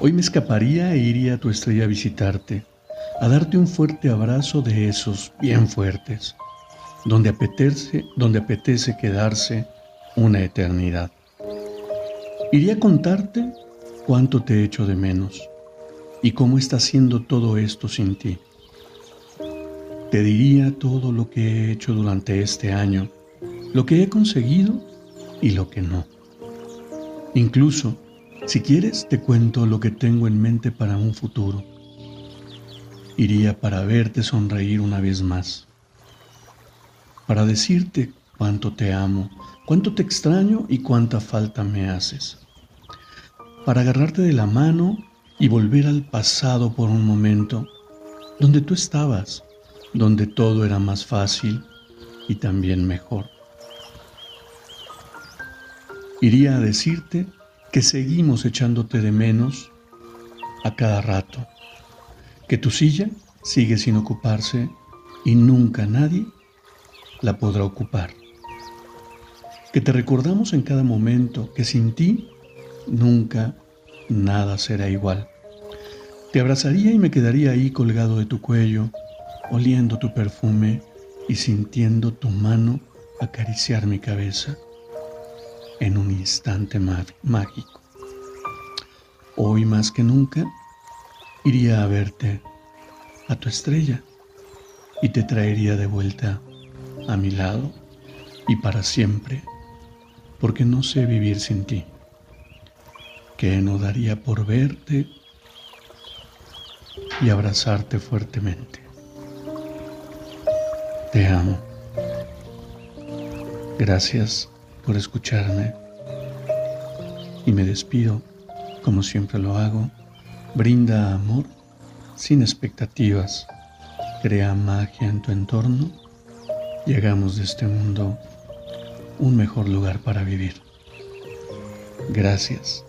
Hoy me escaparía e iría a tu estrella a visitarte, a darte un fuerte abrazo de esos bien fuertes, donde apetece, donde apetece quedarse una eternidad. Iría a contarte cuánto te echo de menos y cómo está siendo todo esto sin ti. Te diría todo lo que he hecho durante este año, lo que he conseguido y lo que no. Incluso si quieres, te cuento lo que tengo en mente para un futuro. Iría para verte sonreír una vez más, para decirte cuánto te amo, cuánto te extraño y cuánta falta me haces, para agarrarte de la mano y volver al pasado por un momento, donde tú estabas, donde todo era más fácil y también mejor. Iría a decirte que seguimos echándote de menos a cada rato, que tu silla sigue sin ocuparse y nunca nadie la podrá ocupar, que te recordamos en cada momento que sin ti nunca nada será igual. Te abrazaría y me quedaría ahí colgado de tu cuello, oliendo tu perfume y sintiendo tu mano acariciar mi cabeza en un instante mágico. Hoy más que nunca iría a verte, a tu estrella, y te traería de vuelta a mi lado y para siempre, porque no sé vivir sin ti, que no daría por verte y abrazarte fuertemente. Te amo. Gracias por escucharme y me despido, como siempre lo hago, brinda amor sin expectativas, crea magia en tu entorno y hagamos de este mundo un mejor lugar para vivir. Gracias.